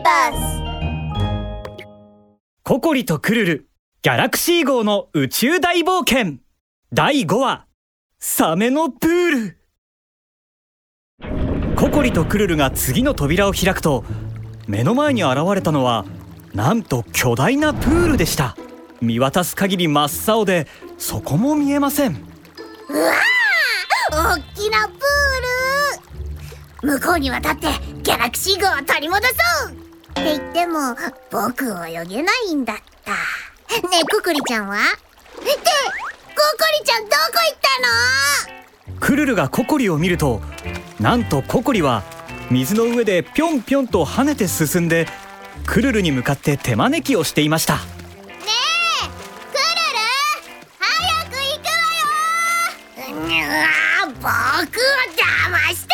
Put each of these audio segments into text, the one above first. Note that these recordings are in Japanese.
ーバスココリとクルルギャラクシー号の宇宙大冒険。第5話サメのプール。ココリとクルルが次の扉を開くと目の前に現れたのはなんと巨大なプールでした。見渡す限り真っ青でそこも見えません。うわあ大きなプール。向こうに渡ってギャラクシー号を取り戻そうって言っても僕泳げないんだった。ねえココリちゃんは？ってココリちゃんどこ行ったの？クルルがココリを見るとなんとココリは水の上でぴょんぴょんと跳ねて進んでクルルに向かって手招きをしていました。ねえクルル早く行くわよ！うわ僕を騙し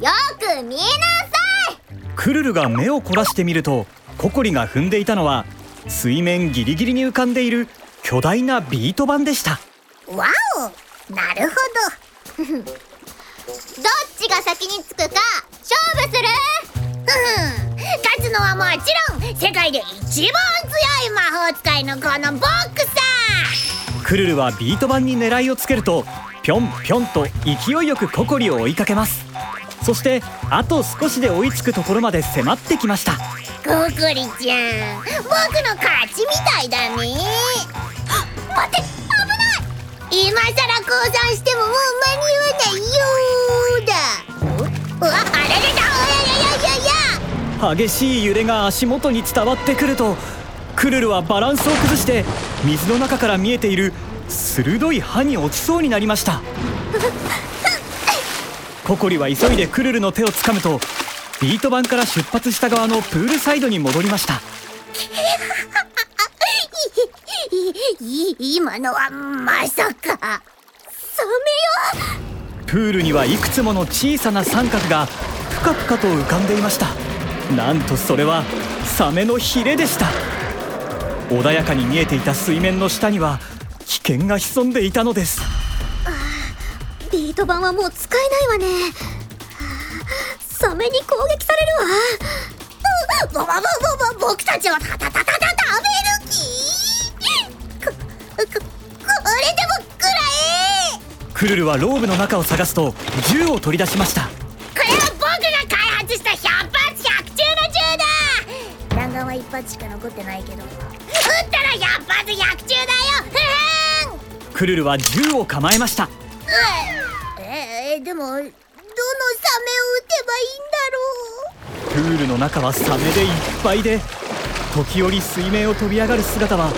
よく見なさい。クルルが目を凝らしてみるとココリが踏んでいたのは水面ギリギリに浮かんでいる巨大なビート板でした。わおなるほど。どっちが先に着くか勝負する。勝つのはもちろん世界で一番強い魔法使いのこの僕さ。クルルはビート板に狙いをつけるとぴょんぴょんと勢いよくココリを追いかけますそしてあと少しで追いつくところまで迫ってきました。ココリちゃん僕の勝ちみたいだね。待って危ない。今さら降参してももう間に合わないようだ。うわあれれだおややややや。激しい揺れが足元に伝わってくるとクルルはバランスを崩して水の中から見えている鋭い歯に落ちそうになりましたココリは急いでクルルの手をつかむとビート板から出発した側のプールサイドに戻りました。今のはまさか。サメよ。プールにはいくつもの小さな三角がぷかぷかと浮かんでいました。なんとそれはサメのヒレでした。穏やかに見えていた水面の下には危険が潜んでいたのですビート板はもう使えないわね。サメに攻撃されるわ。ぼぼぼぼぼ僕たちをタタタタタ食べる気こここれでもくらえクルルはローブの中を探すと銃を取り出しましたこれは僕が開発した100発100中の銃だ弾丸は1発しか残ってないけど撃ったら100発100中だよふふんクルルは銃を構えましたえー、でもどのサメを撃てばいいんだろう？プールの中はサメでいっぱいで時折水面を飛び上がる姿は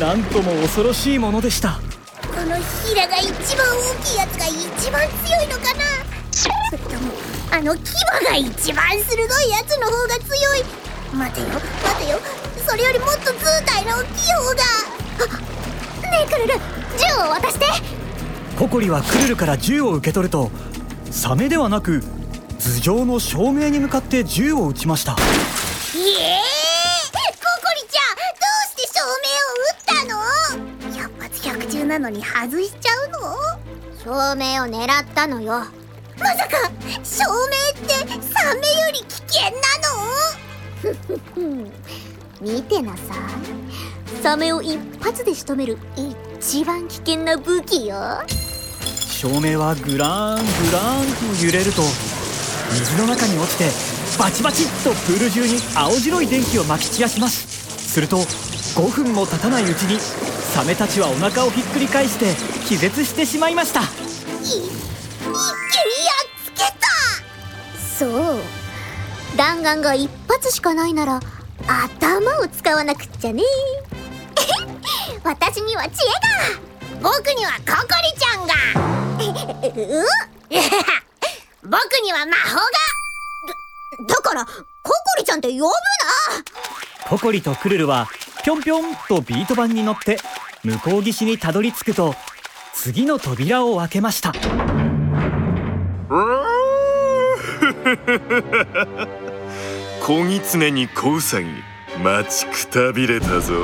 なんとも恐ろしいものでした。このヒラが一番大きいやつが一番強いのかな？それともあの牙が一番鋭いやつの方が強い。待てよ待てよ。それよりもっと図体の大きい方が。あねえクルル銃を渡してココリはクルルから銃を受け取るとサメではなく頭上の照明に向かって銃を撃ちました。いえー、ココリちゃんどうして照明を撃ったの？100発100中なのに外しちゃうの？照明を狙ったのよ。まさか照明ってサメより危険なの？見てなさい。サメを一発で仕留める一番危険な武器よ照明はグラーングラーンと揺れると水の中に落ちてバチバチッとプール中に青白い電気をまき散らします。すると5分も経たないうちにサメたちはお腹をひっくり返して気絶してしまいました。一気にやっつけた。そう。弾丸が一発しかないなら頭を使わなくっちゃね。私には知恵が。僕にはココリちゃんが。えう？僕には魔法が。だだからココリちゃんって呼ぶな。ココリとクルルはぴょんぴょんとビート板に乗って向こう岸にたどり着くと次の扉を開けました。小狐に小ウサギ待ちくたびれたぞ